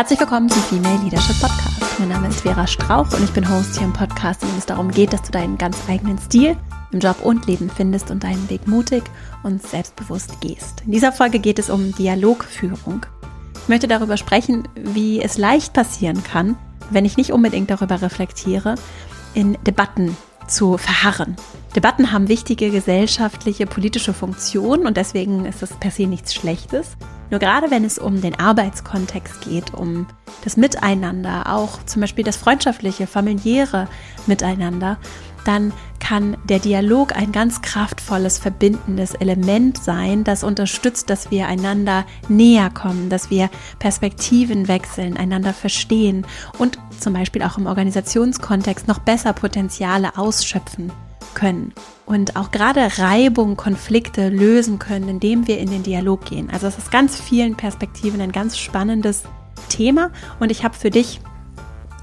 Herzlich willkommen zum Female Leadership Podcast. Mein Name ist Vera Strauch und ich bin Host hier im Podcast, in dem es darum geht, dass du deinen ganz eigenen Stil im Job und Leben findest und deinen Weg mutig und selbstbewusst gehst. In dieser Folge geht es um Dialogführung. Ich möchte darüber sprechen, wie es leicht passieren kann, wenn ich nicht unbedingt darüber reflektiere, in Debatten zu verharren. Debatten haben wichtige gesellschaftliche, politische Funktionen und deswegen ist das per se nichts Schlechtes. Nur gerade wenn es um den Arbeitskontext geht, um das Miteinander, auch zum Beispiel das freundschaftliche, familiäre Miteinander, dann kann der Dialog ein ganz kraftvolles, verbindendes Element sein, das unterstützt, dass wir einander näher kommen, dass wir Perspektiven wechseln, einander verstehen und zum Beispiel auch im Organisationskontext noch besser Potenziale ausschöpfen können und auch gerade Reibung, Konflikte lösen können, indem wir in den Dialog gehen. Also es ist ganz vielen Perspektiven ein ganz spannendes Thema und ich habe für dich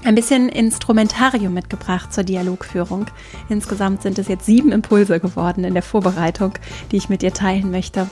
ein bisschen Instrumentarium mitgebracht zur Dialogführung. Insgesamt sind es jetzt sieben Impulse geworden in der Vorbereitung, die ich mit dir teilen möchte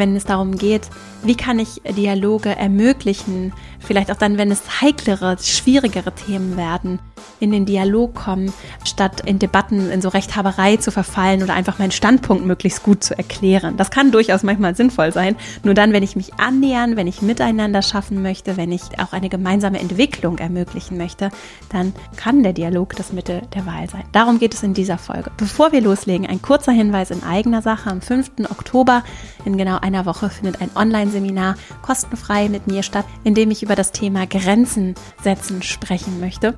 wenn es darum geht, wie kann ich Dialoge ermöglichen, vielleicht auch dann, wenn es heiklere, schwierigere Themen werden, in den Dialog kommen, statt in Debatten in so Rechthaberei zu verfallen oder einfach meinen Standpunkt möglichst gut zu erklären. Das kann durchaus manchmal sinnvoll sein. Nur dann, wenn ich mich annähern, wenn ich miteinander schaffen möchte, wenn ich auch eine gemeinsame Entwicklung ermöglichen möchte, dann kann der Dialog das Mittel der Wahl sein. Darum geht es in dieser Folge. Bevor wir loslegen, ein kurzer Hinweis in eigener Sache. Am 5. Oktober in genau einer Woche findet ein Online-Seminar kostenfrei mit mir statt, in dem ich über das Thema Grenzen setzen sprechen möchte.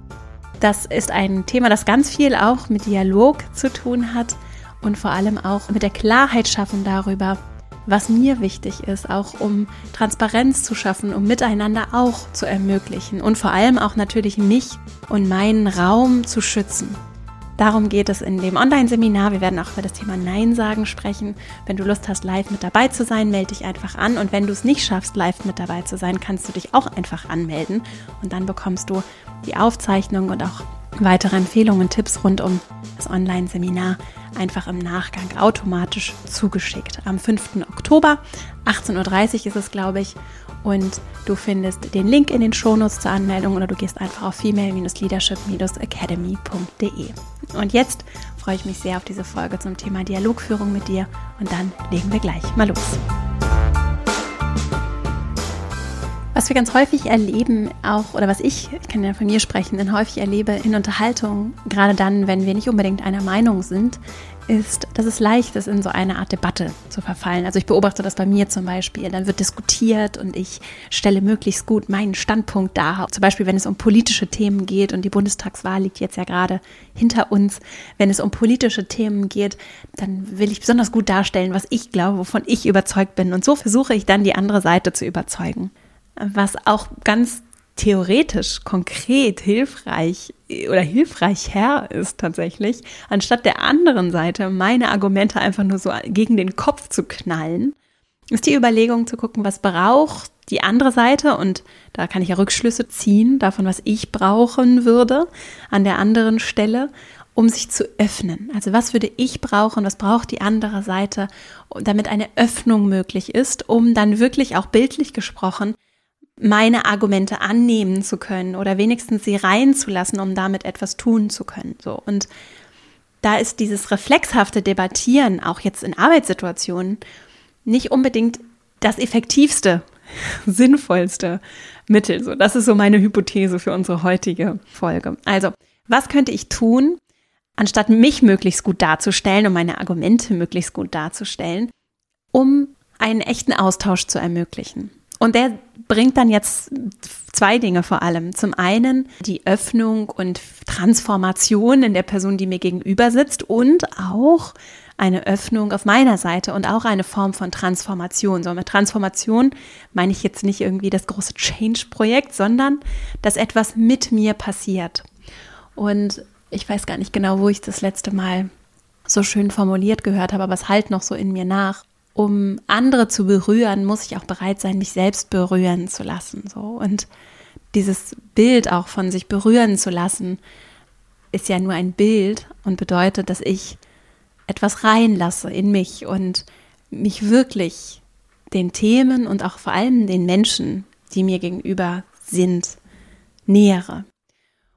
Das ist ein Thema, das ganz viel auch mit Dialog zu tun hat und vor allem auch mit der Klarheit schaffen darüber, was mir wichtig ist, auch um Transparenz zu schaffen, um miteinander auch zu ermöglichen und vor allem auch natürlich mich und meinen Raum zu schützen. Darum geht es in dem Online-Seminar. Wir werden auch über das Thema Nein sagen sprechen. Wenn du Lust hast, live mit dabei zu sein, melde dich einfach an. Und wenn du es nicht schaffst, live mit dabei zu sein, kannst du dich auch einfach anmelden. Und dann bekommst du die Aufzeichnung und auch weitere Empfehlungen, Tipps rund um das Online-Seminar einfach im Nachgang automatisch zugeschickt. Am 5. Oktober, 18.30 Uhr ist es, glaube ich. Und du findest den Link in den Shownotes zur Anmeldung oder du gehst einfach auf female-leadership-academy.de. Und jetzt freue ich mich sehr auf diese Folge zum Thema Dialogführung mit dir und dann legen wir gleich mal los. Was wir ganz häufig erleben, auch, oder was ich, ich kann ja von mir sprechen, dann häufig erlebe in Unterhaltung, gerade dann, wenn wir nicht unbedingt einer Meinung sind, ist, dass es leicht ist, in so eine Art Debatte zu verfallen. Also ich beobachte das bei mir zum Beispiel. Dann wird diskutiert und ich stelle möglichst gut meinen Standpunkt dar. Zum Beispiel, wenn es um politische Themen geht und die Bundestagswahl liegt jetzt ja gerade hinter uns. Wenn es um politische Themen geht, dann will ich besonders gut darstellen, was ich glaube, wovon ich überzeugt bin. Und so versuche ich dann die andere Seite zu überzeugen was auch ganz theoretisch, konkret hilfreich oder hilfreich her ist tatsächlich, anstatt der anderen Seite meine Argumente einfach nur so gegen den Kopf zu knallen, ist die Überlegung zu gucken, was braucht die andere Seite und da kann ich ja Rückschlüsse ziehen davon, was ich brauchen würde an der anderen Stelle, um sich zu öffnen. Also was würde ich brauchen, was braucht die andere Seite, damit eine Öffnung möglich ist, um dann wirklich auch bildlich gesprochen meine Argumente annehmen zu können oder wenigstens sie reinzulassen, um damit etwas tun zu können. So und da ist dieses reflexhafte Debattieren auch jetzt in Arbeitssituationen nicht unbedingt das effektivste, sinnvollste Mittel. So, das ist so meine Hypothese für unsere heutige Folge. Also, was könnte ich tun, anstatt mich möglichst gut darzustellen und meine Argumente möglichst gut darzustellen, um einen echten Austausch zu ermöglichen? Und der bringt dann jetzt zwei Dinge vor allem. Zum einen die Öffnung und Transformation in der Person, die mir gegenüber sitzt und auch eine Öffnung auf meiner Seite und auch eine Form von Transformation. So mit Transformation meine ich jetzt nicht irgendwie das große Change-Projekt, sondern dass etwas mit mir passiert. Und ich weiß gar nicht genau, wo ich das letzte Mal so schön formuliert gehört habe, aber es halt noch so in mir nach um andere zu berühren, muss ich auch bereit sein, mich selbst berühren zu lassen. So. Und dieses Bild auch von sich berühren zu lassen, ist ja nur ein Bild und bedeutet, dass ich etwas reinlasse in mich und mich wirklich den Themen und auch vor allem den Menschen, die mir gegenüber sind, nähere.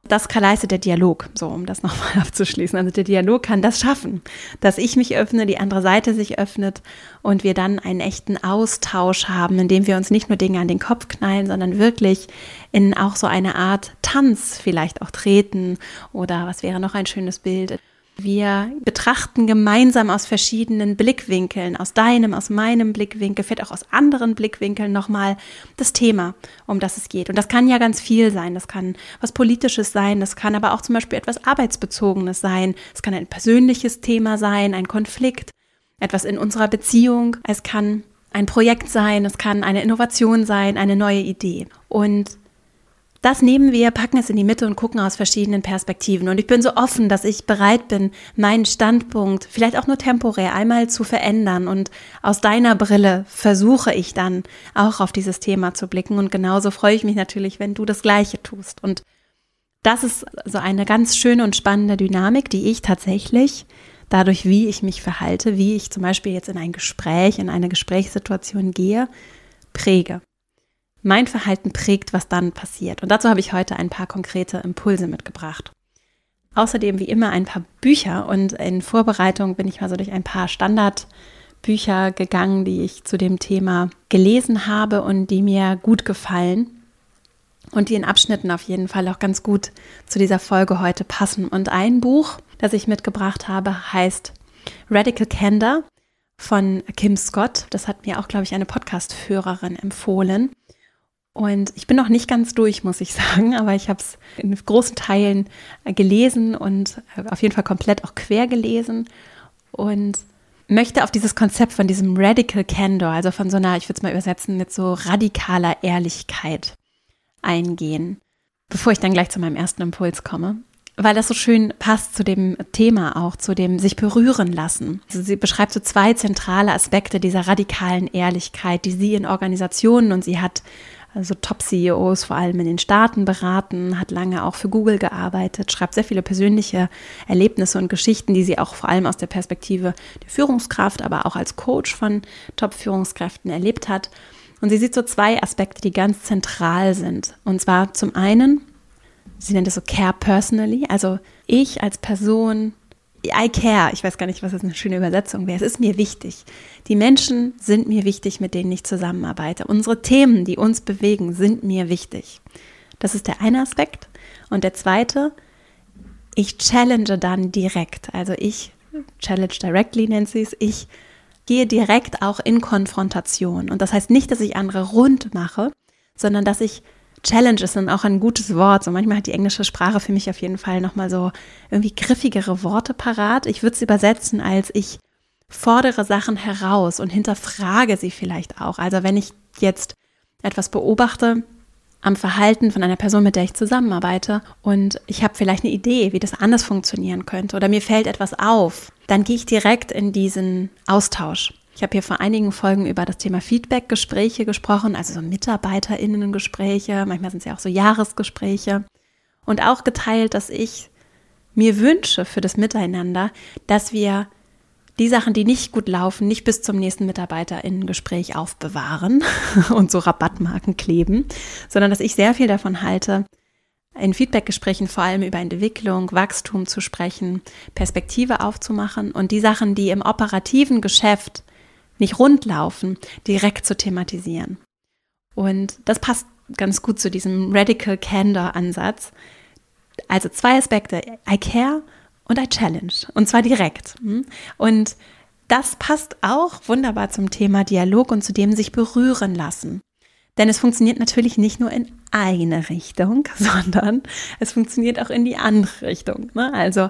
Das leistet der Dialog, so um das nochmal abzuschließen. Also der Dialog kann das schaffen, dass ich mich öffne, die andere Seite sich öffnet und wir dann einen echten Austausch haben, in dem wir uns nicht nur Dinge an den Kopf knallen, sondern wirklich in auch so eine Art Tanz vielleicht auch treten oder was wäre noch ein schönes Bild, wir betrachten gemeinsam aus verschiedenen Blickwinkeln, aus deinem, aus meinem Blickwinkel, vielleicht auch aus anderen Blickwinkeln nochmal das Thema, um das es geht. Und das kann ja ganz viel sein. Das kann was Politisches sein, das kann aber auch zum Beispiel etwas Arbeitsbezogenes sein. Es kann ein persönliches Thema sein, ein Konflikt, etwas in unserer Beziehung. Es kann ein Projekt sein, es kann eine Innovation sein, eine neue Idee. Und das nehmen wir, packen es in die Mitte und gucken aus verschiedenen Perspektiven. Und ich bin so offen, dass ich bereit bin, meinen Standpunkt vielleicht auch nur temporär einmal zu verändern. Und aus deiner Brille versuche ich dann auch auf dieses Thema zu blicken. Und genauso freue ich mich natürlich, wenn du das Gleiche tust. Und das ist so eine ganz schöne und spannende Dynamik, die ich tatsächlich dadurch, wie ich mich verhalte, wie ich zum Beispiel jetzt in ein Gespräch, in eine Gesprächssituation gehe, präge mein Verhalten prägt, was dann passiert. Und dazu habe ich heute ein paar konkrete Impulse mitgebracht. Außerdem wie immer ein paar Bücher und in Vorbereitung bin ich mal so durch ein paar Standardbücher gegangen, die ich zu dem Thema gelesen habe und die mir gut gefallen und die in Abschnitten auf jeden Fall auch ganz gut zu dieser Folge heute passen. Und ein Buch, das ich mitgebracht habe, heißt Radical Candor von Kim Scott. Das hat mir auch, glaube ich, eine Podcast-Führerin empfohlen. Und ich bin noch nicht ganz durch, muss ich sagen, aber ich habe es in großen Teilen gelesen und auf jeden Fall komplett auch quer gelesen und möchte auf dieses Konzept von diesem Radical Candor, also von so einer, ich würde es mal übersetzen, mit so radikaler Ehrlichkeit eingehen, bevor ich dann gleich zu meinem ersten Impuls komme. Weil das so schön passt zu dem Thema auch, zu dem sich berühren lassen. Also sie beschreibt so zwei zentrale Aspekte dieser radikalen Ehrlichkeit, die sie in Organisationen und sie hat also Top-CEOs vor allem in den Staaten beraten, hat lange auch für Google gearbeitet, schreibt sehr viele persönliche Erlebnisse und Geschichten, die sie auch vor allem aus der Perspektive der Führungskraft, aber auch als Coach von Top-Führungskräften erlebt hat. Und sie sieht so zwei Aspekte, die ganz zentral sind. Und zwar zum einen, sie nennt es so Care Personally, also ich als Person I care. Ich weiß gar nicht, was das eine schöne Übersetzung wäre. Es ist mir wichtig. Die Menschen sind mir wichtig, mit denen ich zusammenarbeite. Unsere Themen, die uns bewegen, sind mir wichtig. Das ist der eine Aspekt. Und der zweite, ich challenge dann direkt. Also ich challenge directly nennt sie es. Ich gehe direkt auch in Konfrontation. Und das heißt nicht, dass ich andere rund mache, sondern dass ich Challenge ist dann auch ein gutes Wort. So manchmal hat die englische Sprache für mich auf jeden Fall nochmal so irgendwie griffigere Worte parat. Ich würde es übersetzen als ich fordere Sachen heraus und hinterfrage sie vielleicht auch. Also wenn ich jetzt etwas beobachte am Verhalten von einer Person, mit der ich zusammenarbeite und ich habe vielleicht eine Idee, wie das anders funktionieren könnte oder mir fällt etwas auf, dann gehe ich direkt in diesen Austausch. Ich habe hier vor einigen Folgen über das Thema Feedback-Gespräche gesprochen, also so MitarbeiterInnen-Gespräche, manchmal sind es ja auch so Jahresgespräche. Und auch geteilt, dass ich mir wünsche für das Miteinander, dass wir die Sachen, die nicht gut laufen, nicht bis zum nächsten MitarbeiterInnen-Gespräch aufbewahren und so Rabattmarken kleben, sondern dass ich sehr viel davon halte, in Feedbackgesprächen vor allem über Entwicklung, Wachstum zu sprechen, Perspektive aufzumachen und die Sachen, die im operativen Geschäft nicht rund laufen, direkt zu thematisieren. Und das passt ganz gut zu diesem Radical Candor Ansatz. Also zwei Aspekte, I care und I challenge. Und zwar direkt. Und das passt auch wunderbar zum Thema Dialog und zu dem sich berühren lassen. Denn es funktioniert natürlich nicht nur in eine Richtung, sondern es funktioniert auch in die andere Richtung. Ne? Also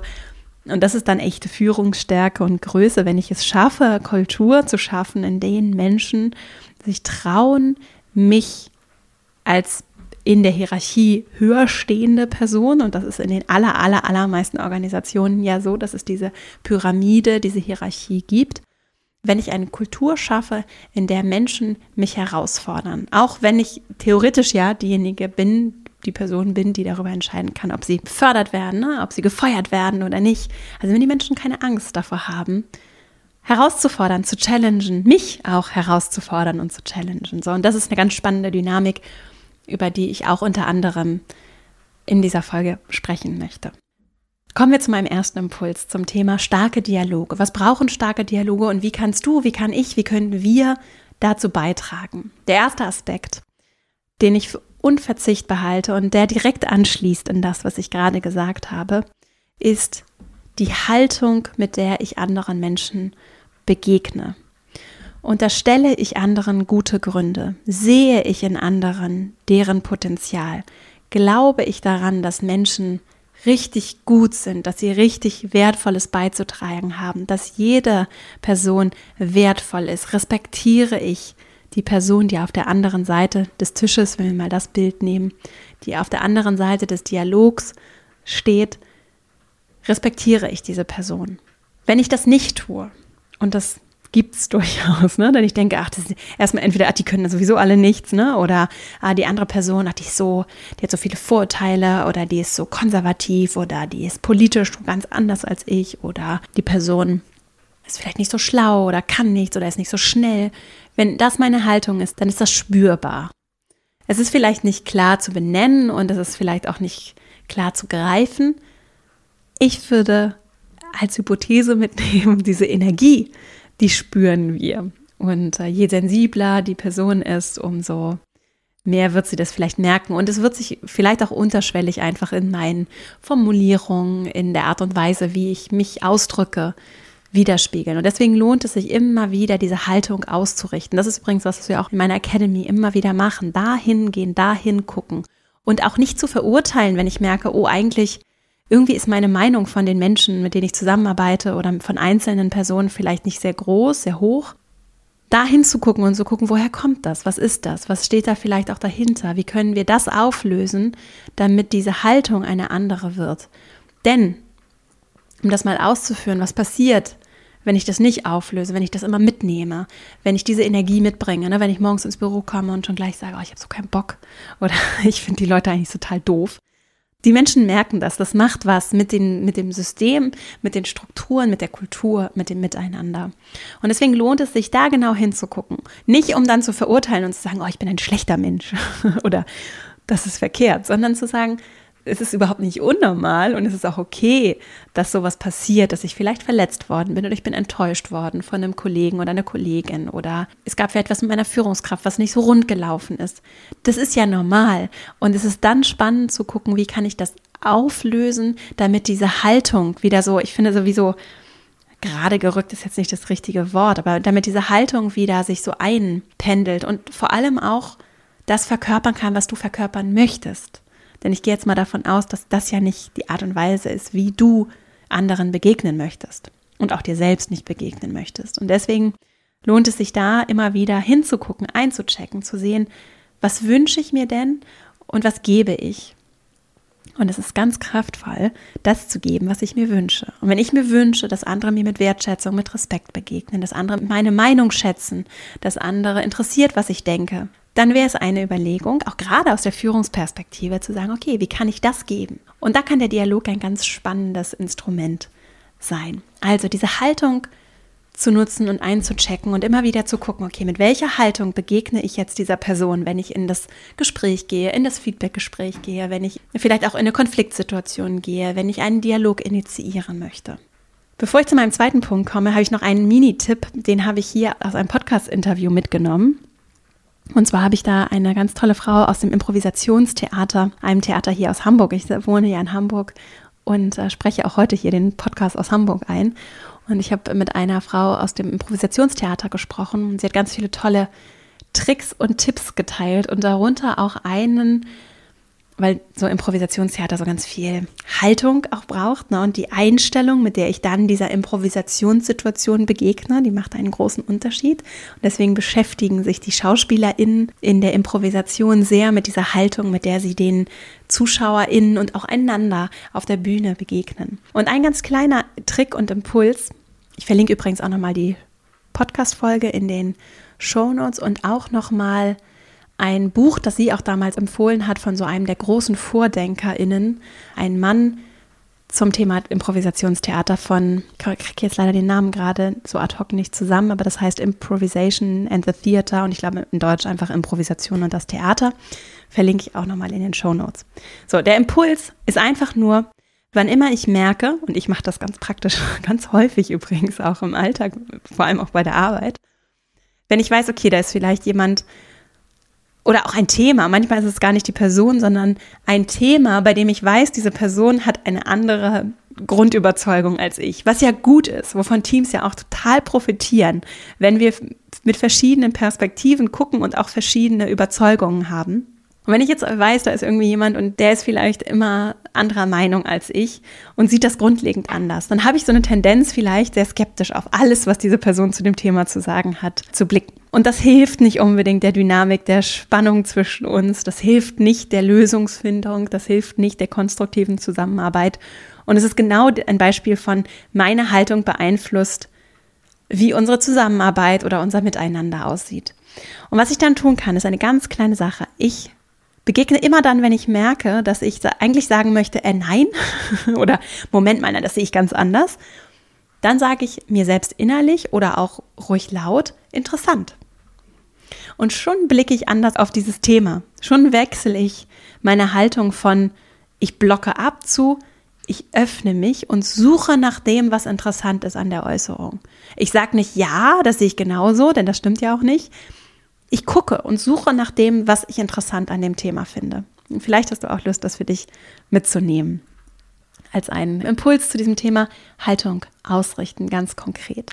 und das ist dann echte Führungsstärke und Größe, wenn ich es schaffe, Kultur zu schaffen, in denen Menschen sich trauen, mich als in der Hierarchie höher stehende Person, und das ist in den aller, aller, allermeisten Organisationen ja so, dass es diese Pyramide, diese Hierarchie gibt, wenn ich eine Kultur schaffe, in der Menschen mich herausfordern. Auch wenn ich theoretisch ja diejenige bin, die Person bin, die darüber entscheiden kann, ob sie befördert werden, ne? ob sie gefeuert werden oder nicht. Also wenn die Menschen keine Angst davor haben, herauszufordern, zu challengen, mich auch herauszufordern und zu challengen. So, und das ist eine ganz spannende Dynamik, über die ich auch unter anderem in dieser Folge sprechen möchte. Kommen wir zu meinem ersten Impuls zum Thema starke Dialoge. Was brauchen starke Dialoge und wie kannst du, wie kann ich, wie können wir dazu beitragen? Der erste Aspekt, den ich unverzichtbar halte und der direkt anschließt in das, was ich gerade gesagt habe, ist die Haltung, mit der ich anderen Menschen begegne. Unterstelle ich anderen gute Gründe? Sehe ich in anderen deren Potenzial? Glaube ich daran, dass Menschen richtig gut sind, dass sie richtig Wertvolles beizutragen haben, dass jede Person wertvoll ist, respektiere ich die Person, die auf der anderen Seite des Tisches, wenn wir mal das Bild nehmen, die auf der anderen Seite des Dialogs steht, respektiere ich diese Person. Wenn ich das nicht tue, und das gibt es durchaus, ne? Denn ich denke, ach, das ist erstmal entweder, ach, die können sowieso alle nichts, ne? Oder ah, die andere Person, ach, die ist so, die hat so viele Vorurteile oder die ist so konservativ oder die ist politisch ganz anders als ich oder die Person ist vielleicht nicht so schlau oder kann nichts oder ist nicht so schnell. Wenn das meine Haltung ist, dann ist das spürbar. Es ist vielleicht nicht klar zu benennen und es ist vielleicht auch nicht klar zu greifen. Ich würde als Hypothese mitnehmen, diese Energie, die spüren wir. Und äh, je sensibler die Person ist, umso mehr wird sie das vielleicht merken. Und es wird sich vielleicht auch unterschwellig einfach in meinen Formulierungen, in der Art und Weise, wie ich mich ausdrücke, widerspiegeln. Und deswegen lohnt es sich immer wieder, diese Haltung auszurichten. Das ist übrigens was, wir auch in meiner Academy immer wieder machen. Dahin gehen, dahin gucken. Und auch nicht zu verurteilen, wenn ich merke, oh, eigentlich irgendwie ist meine Meinung von den Menschen, mit denen ich zusammenarbeite oder von einzelnen Personen vielleicht nicht sehr groß, sehr hoch. Da hinzugucken und zu gucken, woher kommt das? Was ist das? Was steht da vielleicht auch dahinter? Wie können wir das auflösen, damit diese Haltung eine andere wird? Denn, um das mal auszuführen, was passiert, wenn ich das nicht auflöse, wenn ich das immer mitnehme, wenn ich diese Energie mitbringe, ne? wenn ich morgens ins Büro komme und schon gleich sage, oh, ich habe so keinen Bock oder ich finde die Leute eigentlich total doof, die Menschen merken das. Das macht was mit, den, mit dem System, mit den Strukturen, mit der Kultur, mit dem Miteinander. Und deswegen lohnt es sich, da genau hinzugucken. Nicht, um dann zu verurteilen und zu sagen, oh, ich bin ein schlechter Mensch oder das ist verkehrt, sondern zu sagen, es ist überhaupt nicht unnormal und es ist auch okay, dass sowas passiert, dass ich vielleicht verletzt worden bin oder ich bin enttäuscht worden von einem Kollegen oder einer Kollegin oder es gab vielleicht was mit meiner Führungskraft, was nicht so rund gelaufen ist. Das ist ja normal und es ist dann spannend zu gucken, wie kann ich das auflösen, damit diese Haltung wieder so, ich finde sowieso, gerade gerückt ist jetzt nicht das richtige Wort, aber damit diese Haltung wieder sich so einpendelt und vor allem auch das verkörpern kann, was du verkörpern möchtest. Denn ich gehe jetzt mal davon aus, dass das ja nicht die Art und Weise ist, wie du anderen begegnen möchtest und auch dir selbst nicht begegnen möchtest. Und deswegen lohnt es sich da immer wieder hinzugucken, einzuchecken, zu sehen, was wünsche ich mir denn und was gebe ich. Und es ist ganz kraftvoll, das zu geben, was ich mir wünsche. Und wenn ich mir wünsche, dass andere mir mit Wertschätzung, mit Respekt begegnen, dass andere meine Meinung schätzen, dass andere interessiert, was ich denke, dann wäre es eine Überlegung, auch gerade aus der Führungsperspektive, zu sagen, okay, wie kann ich das geben? Und da kann der Dialog ein ganz spannendes Instrument sein. Also diese Haltung zu nutzen und einzuchecken und immer wieder zu gucken, okay, mit welcher Haltung begegne ich jetzt dieser Person, wenn ich in das Gespräch gehe, in das Feedbackgespräch gehe, wenn ich vielleicht auch in eine Konfliktsituation gehe, wenn ich einen Dialog initiieren möchte. Bevor ich zu meinem zweiten Punkt komme, habe ich noch einen Mini-Tipp, den habe ich hier aus einem Podcast-Interview mitgenommen. Und zwar habe ich da eine ganz tolle Frau aus dem Improvisationstheater, einem Theater hier aus Hamburg. Ich wohne ja in Hamburg und äh, spreche auch heute hier den Podcast aus Hamburg ein. Und ich habe mit einer Frau aus dem Improvisationstheater gesprochen und sie hat ganz viele tolle Tricks und Tipps geteilt und darunter auch einen weil so Improvisationstheater so ganz viel Haltung auch braucht ne? und die Einstellung, mit der ich dann dieser Improvisationssituation begegne, die macht einen großen Unterschied. Und deswegen beschäftigen sich die SchauspielerInnen in der Improvisation sehr mit dieser Haltung, mit der sie den ZuschauerInnen und auch einander auf der Bühne begegnen. Und ein ganz kleiner Trick und Impuls, ich verlinke übrigens auch nochmal die Podcast-Folge in den Show Notes und auch nochmal ein Buch, das sie auch damals empfohlen hat von so einem der großen VordenkerInnen, ein Mann, zum Thema Improvisationstheater von, ich kriege jetzt leider den Namen gerade so ad hoc nicht zusammen, aber das heißt Improvisation and the Theater und ich glaube in Deutsch einfach Improvisation und das Theater. Verlinke ich auch nochmal in den Show Notes. So, der Impuls ist einfach nur, wann immer ich merke, und ich mache das ganz praktisch, ganz häufig übrigens auch im Alltag, vor allem auch bei der Arbeit, wenn ich weiß, okay, da ist vielleicht jemand oder auch ein Thema, manchmal ist es gar nicht die Person, sondern ein Thema, bei dem ich weiß, diese Person hat eine andere Grundüberzeugung als ich, was ja gut ist, wovon Teams ja auch total profitieren, wenn wir mit verschiedenen Perspektiven gucken und auch verschiedene Überzeugungen haben. Und wenn ich jetzt weiß, da ist irgendwie jemand und der ist vielleicht immer anderer Meinung als ich und sieht das grundlegend anders, dann habe ich so eine Tendenz vielleicht sehr skeptisch auf alles, was diese Person zu dem Thema zu sagen hat, zu blicken. Und das hilft nicht unbedingt der Dynamik, der Spannung zwischen uns, das hilft nicht der Lösungsfindung, das hilft nicht der konstruktiven Zusammenarbeit. Und es ist genau ein Beispiel von meine Haltung beeinflusst, wie unsere Zusammenarbeit oder unser Miteinander aussieht. Und was ich dann tun kann, ist eine ganz kleine Sache. Ich begegne immer dann, wenn ich merke, dass ich eigentlich sagen möchte, äh, nein oder Moment mal, das sehe ich ganz anders, dann sage ich mir selbst innerlich oder auch ruhig laut, interessant. Und schon blicke ich anders auf dieses Thema. Schon wechsle ich meine Haltung von ich blocke ab zu ich öffne mich und suche nach dem, was interessant ist an der Äußerung. Ich sage nicht ja, das sehe ich genauso, denn das stimmt ja auch nicht ich gucke und suche nach dem, was ich interessant an dem Thema finde. Und vielleicht hast du auch Lust, das für dich mitzunehmen. Als einen Impuls zu diesem Thema Haltung ausrichten, ganz konkret.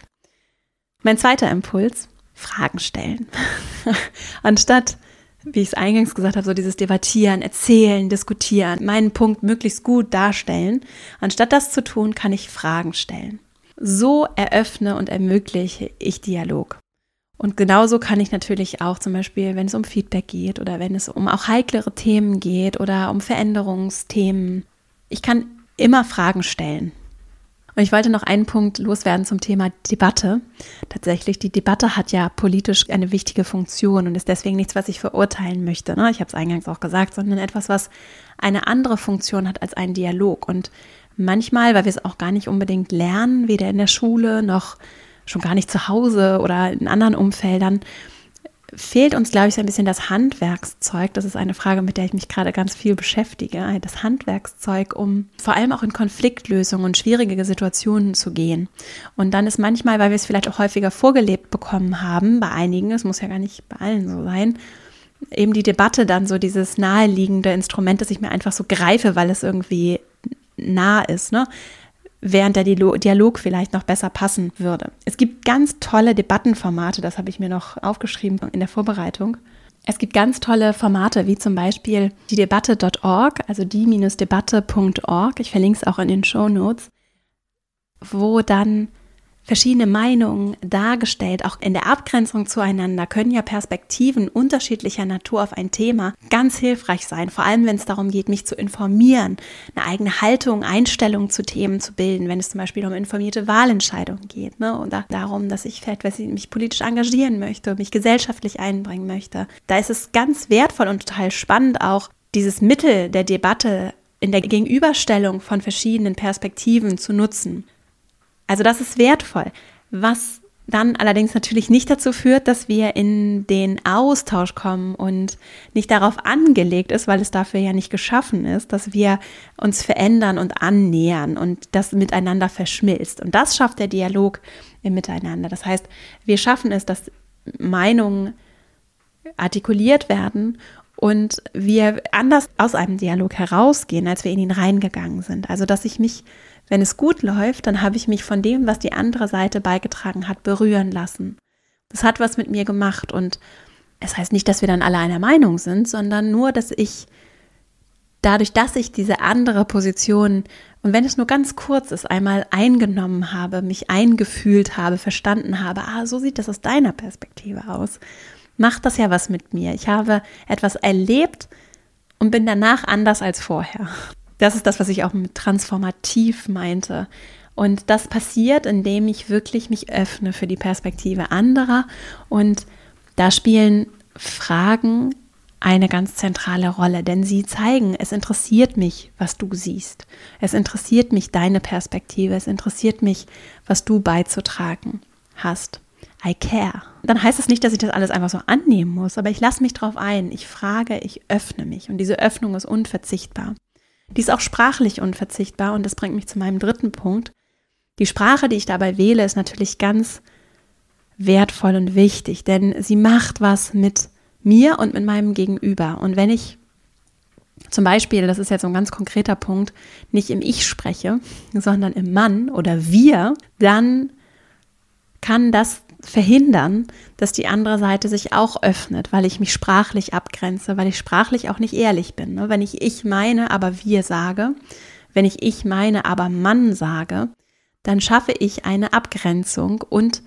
Mein zweiter Impuls, Fragen stellen. Anstatt, wie ich es eingangs gesagt habe, so dieses Debattieren, Erzählen, Diskutieren, meinen Punkt möglichst gut darstellen, anstatt das zu tun, kann ich Fragen stellen. So eröffne und ermögliche ich Dialog. Und genauso kann ich natürlich auch zum Beispiel, wenn es um Feedback geht oder wenn es um auch heiklere Themen geht oder um Veränderungsthemen, ich kann immer Fragen stellen. Und ich wollte noch einen Punkt loswerden zum Thema Debatte. Tatsächlich, die Debatte hat ja politisch eine wichtige Funktion und ist deswegen nichts, was ich verurteilen möchte. Ne? Ich habe es eingangs auch gesagt, sondern etwas, was eine andere Funktion hat als ein Dialog. Und manchmal, weil wir es auch gar nicht unbedingt lernen, weder in der Schule noch schon gar nicht zu Hause oder in anderen Umfeldern, fehlt uns, glaube ich, so ein bisschen das Handwerkszeug. Das ist eine Frage, mit der ich mich gerade ganz viel beschäftige. Das Handwerkszeug, um vor allem auch in Konfliktlösungen und schwierige Situationen zu gehen. Und dann ist manchmal, weil wir es vielleicht auch häufiger vorgelebt bekommen haben, bei einigen, es muss ja gar nicht bei allen so sein, eben die Debatte dann so dieses naheliegende Instrument, das ich mir einfach so greife, weil es irgendwie nah ist. Ne? Während der Dialog vielleicht noch besser passen würde. Es gibt ganz tolle Debattenformate, das habe ich mir noch aufgeschrieben in der Vorbereitung. Es gibt ganz tolle Formate, wie zum Beispiel die Debatte.org, also die-debatte.org. Ich verlinke es auch in den Show Notes, wo dann verschiedene Meinungen dargestellt, auch in der Abgrenzung zueinander, können ja Perspektiven unterschiedlicher Natur auf ein Thema ganz hilfreich sein, vor allem wenn es darum geht, mich zu informieren, eine eigene Haltung, Einstellung zu Themen zu bilden, wenn es zum Beispiel um informierte Wahlentscheidungen geht, ne? oder darum, dass ich vielleicht mich politisch engagieren möchte, mich gesellschaftlich einbringen möchte. Da ist es ganz wertvoll und total spannend auch, dieses Mittel der Debatte in der Gegenüberstellung von verschiedenen Perspektiven zu nutzen. Also das ist wertvoll. Was dann allerdings natürlich nicht dazu führt, dass wir in den Austausch kommen und nicht darauf angelegt ist, weil es dafür ja nicht geschaffen ist, dass wir uns verändern und annähern und das miteinander verschmilzt. Und das schafft der Dialog im Miteinander. Das heißt, wir schaffen es, dass Meinungen artikuliert werden und wir anders aus einem Dialog herausgehen, als wir in ihn reingegangen sind. Also, dass ich mich wenn es gut läuft, dann habe ich mich von dem, was die andere Seite beigetragen hat, berühren lassen. Das hat was mit mir gemacht und es heißt nicht, dass wir dann alle einer Meinung sind, sondern nur, dass ich dadurch, dass ich diese andere Position und wenn es nur ganz kurz ist, einmal eingenommen habe, mich eingefühlt habe, verstanden habe, ah, so sieht das aus deiner Perspektive aus, macht das ja was mit mir. Ich habe etwas erlebt und bin danach anders als vorher. Das ist das, was ich auch mit transformativ meinte. Und das passiert, indem ich wirklich mich öffne für die Perspektive anderer. Und da spielen Fragen eine ganz zentrale Rolle, denn sie zeigen, es interessiert mich, was du siehst. Es interessiert mich deine Perspektive, es interessiert mich, was du beizutragen hast. I care. Dann heißt das nicht, dass ich das alles einfach so annehmen muss, aber ich lasse mich drauf ein. Ich frage, ich öffne mich und diese Öffnung ist unverzichtbar. Die ist auch sprachlich unverzichtbar und das bringt mich zu meinem dritten Punkt. Die Sprache, die ich dabei wähle, ist natürlich ganz wertvoll und wichtig, denn sie macht was mit mir und mit meinem Gegenüber. Und wenn ich zum Beispiel, das ist jetzt so ein ganz konkreter Punkt, nicht im Ich spreche, sondern im Mann oder wir, dann kann das verhindern, dass die andere Seite sich auch öffnet, weil ich mich sprachlich abgrenze, weil ich sprachlich auch nicht ehrlich bin. Ne? Wenn ich ich meine, aber wir sage, wenn ich ich meine, aber Mann sage, dann schaffe ich eine Abgrenzung und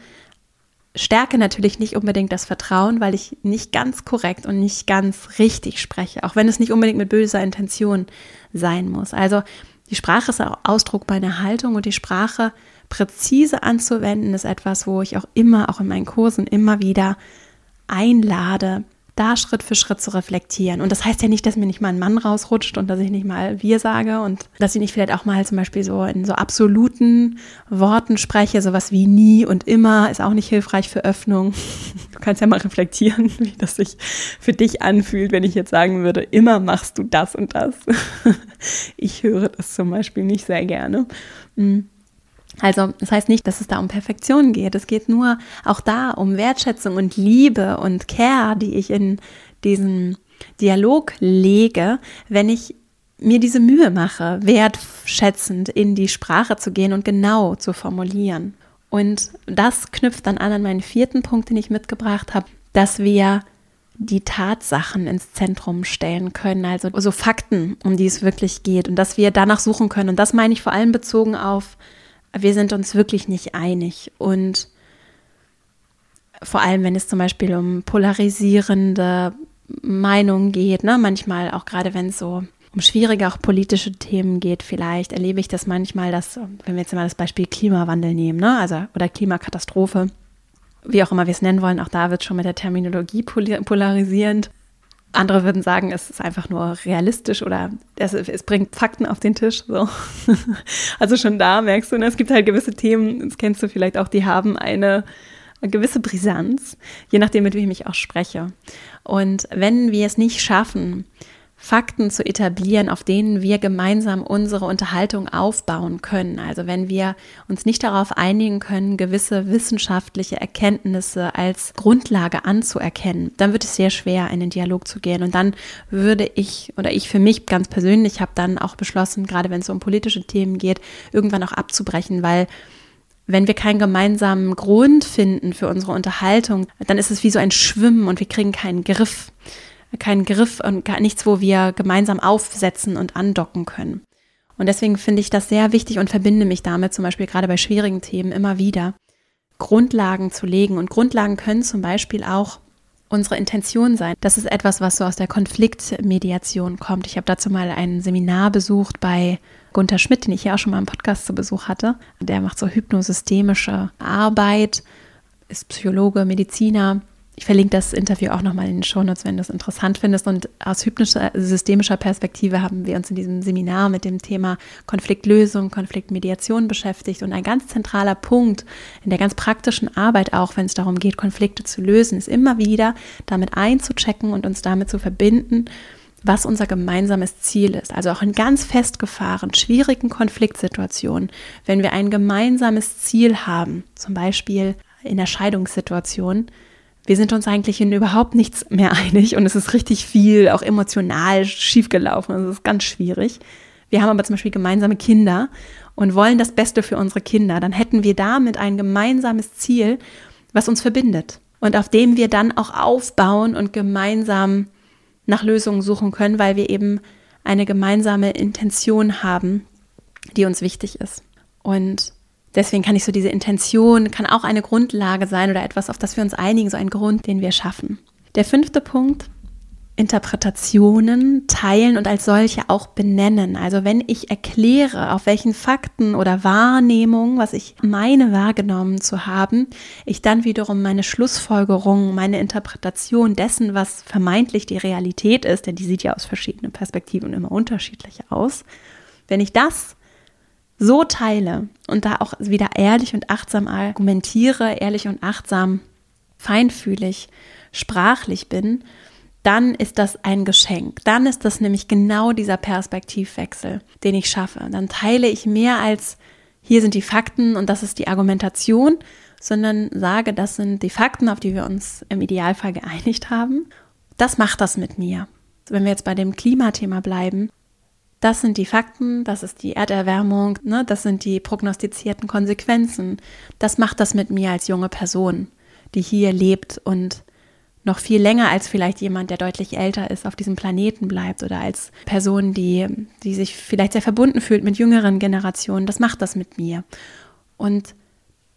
stärke natürlich nicht unbedingt das Vertrauen, weil ich nicht ganz korrekt und nicht ganz richtig spreche, auch wenn es nicht unbedingt mit böser Intention sein muss. Also die Sprache ist auch Ausdruck meiner Haltung und die Sprache präzise anzuwenden ist etwas, wo ich auch immer, auch in meinen Kursen immer wieder einlade, da Schritt für Schritt zu reflektieren. Und das heißt ja nicht, dass mir nicht mal ein Mann rausrutscht und dass ich nicht mal wir sage und dass ich nicht vielleicht auch mal zum Beispiel so in so absoluten Worten spreche, sowas wie nie und immer ist auch nicht hilfreich für Öffnung. Du kannst ja mal reflektieren, wie das sich für dich anfühlt, wenn ich jetzt sagen würde, immer machst du das und das. Ich höre das zum Beispiel nicht sehr gerne. Mhm. Also das heißt nicht, dass es da um Perfektion geht. Es geht nur auch da um Wertschätzung und Liebe und Care, die ich in diesen Dialog lege, wenn ich mir diese Mühe mache, wertschätzend in die Sprache zu gehen und genau zu formulieren. Und das knüpft dann an an meinen vierten Punkt, den ich mitgebracht habe, dass wir die Tatsachen ins Zentrum stellen können, also so Fakten, um die es wirklich geht und dass wir danach suchen können. Und das meine ich vor allem bezogen auf wir sind uns wirklich nicht einig. Und vor allem, wenn es zum Beispiel um polarisierende Meinungen geht, ne? manchmal auch gerade wenn es so um schwierige, auch politische Themen geht, vielleicht erlebe ich das manchmal, dass, wenn wir jetzt mal das Beispiel Klimawandel nehmen, ne? also oder Klimakatastrophe, wie auch immer wir es nennen wollen, auch da wird schon mit der Terminologie polarisierend. Andere würden sagen, es ist einfach nur realistisch oder es, es bringt Fakten auf den Tisch. So. Also schon da merkst du, ne, es gibt halt gewisse Themen, das kennst du vielleicht auch, die haben eine, gewisse Brisanz, je nachdem, mit wem ich auch spreche. Und wenn wir es nicht schaffen, Fakten zu etablieren, auf denen wir gemeinsam unsere Unterhaltung aufbauen können. Also wenn wir uns nicht darauf einigen können, gewisse wissenschaftliche Erkenntnisse als Grundlage anzuerkennen, dann wird es sehr schwer, in den Dialog zu gehen. Und dann würde ich oder ich für mich ganz persönlich habe dann auch beschlossen, gerade wenn es um politische Themen geht, irgendwann auch abzubrechen, weil wenn wir keinen gemeinsamen Grund finden für unsere Unterhaltung, dann ist es wie so ein Schwimmen und wir kriegen keinen Griff keinen Griff und gar nichts, wo wir gemeinsam aufsetzen und andocken können. Und deswegen finde ich das sehr wichtig und verbinde mich damit zum Beispiel gerade bei schwierigen Themen immer wieder, Grundlagen zu legen. Und Grundlagen können zum Beispiel auch unsere Intention sein. Das ist etwas, was so aus der Konfliktmediation kommt. Ich habe dazu mal ein Seminar besucht bei Gunther Schmidt, den ich ja auch schon mal im Podcast zu Besuch hatte. Der macht so hypnosystemische Arbeit, ist Psychologe, Mediziner ich verlinke das Interview auch nochmal in den Shownotes, wenn du es interessant findest. Und aus hypnischer, systemischer Perspektive haben wir uns in diesem Seminar mit dem Thema Konfliktlösung, Konfliktmediation beschäftigt. Und ein ganz zentraler Punkt in der ganz praktischen Arbeit, auch wenn es darum geht, Konflikte zu lösen, ist immer wieder damit einzuchecken und uns damit zu verbinden, was unser gemeinsames Ziel ist. Also auch in ganz festgefahren, schwierigen Konfliktsituationen, wenn wir ein gemeinsames Ziel haben, zum Beispiel in der Scheidungssituation, wir sind uns eigentlich in überhaupt nichts mehr einig und es ist richtig viel auch emotional schiefgelaufen. Also es ist ganz schwierig. Wir haben aber zum Beispiel gemeinsame Kinder und wollen das Beste für unsere Kinder. Dann hätten wir damit ein gemeinsames Ziel, was uns verbindet und auf dem wir dann auch aufbauen und gemeinsam nach Lösungen suchen können, weil wir eben eine gemeinsame Intention haben, die uns wichtig ist. Und Deswegen kann ich so diese Intention, kann auch eine Grundlage sein oder etwas, auf das wir uns einigen, so ein Grund, den wir schaffen. Der fünfte Punkt Interpretationen teilen und als solche auch benennen. Also wenn ich erkläre, auf welchen Fakten oder Wahrnehmungen, was ich meine wahrgenommen zu haben, ich dann wiederum meine Schlussfolgerung, meine Interpretation dessen, was vermeintlich die Realität ist, denn die sieht ja aus verschiedenen Perspektiven immer unterschiedlich aus. Wenn ich das so teile und da auch wieder ehrlich und achtsam argumentiere, ehrlich und achtsam, feinfühlig, sprachlich bin, dann ist das ein Geschenk. Dann ist das nämlich genau dieser Perspektivwechsel, den ich schaffe. Dann teile ich mehr als hier sind die Fakten und das ist die Argumentation, sondern sage, das sind die Fakten, auf die wir uns im Idealfall geeinigt haben. Das macht das mit mir. Wenn wir jetzt bei dem Klimathema bleiben, das sind die Fakten, das ist die Erderwärmung, ne, das sind die prognostizierten Konsequenzen. Das macht das mit mir als junge Person, die hier lebt und noch viel länger als vielleicht jemand, der deutlich älter ist, auf diesem Planeten bleibt oder als Person, die, die sich vielleicht sehr verbunden fühlt mit jüngeren Generationen. Das macht das mit mir. Und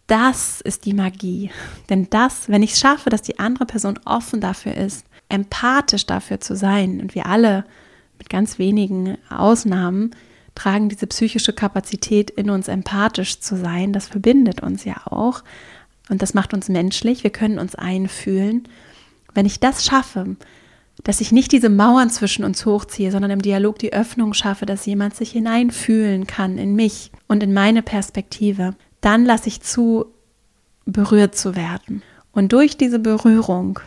das ist die Magie. Denn das, wenn ich es schaffe, dass die andere Person offen dafür ist, empathisch dafür zu sein, und wir alle mit ganz wenigen Ausnahmen tragen diese psychische Kapazität in uns, empathisch zu sein, das verbindet uns ja auch. Und das macht uns menschlich. Wir können uns einfühlen. Wenn ich das schaffe, dass ich nicht diese Mauern zwischen uns hochziehe, sondern im Dialog die Öffnung schaffe, dass jemand sich hineinfühlen kann in mich und in meine Perspektive, dann lasse ich zu, berührt zu werden. Und durch diese Berührung,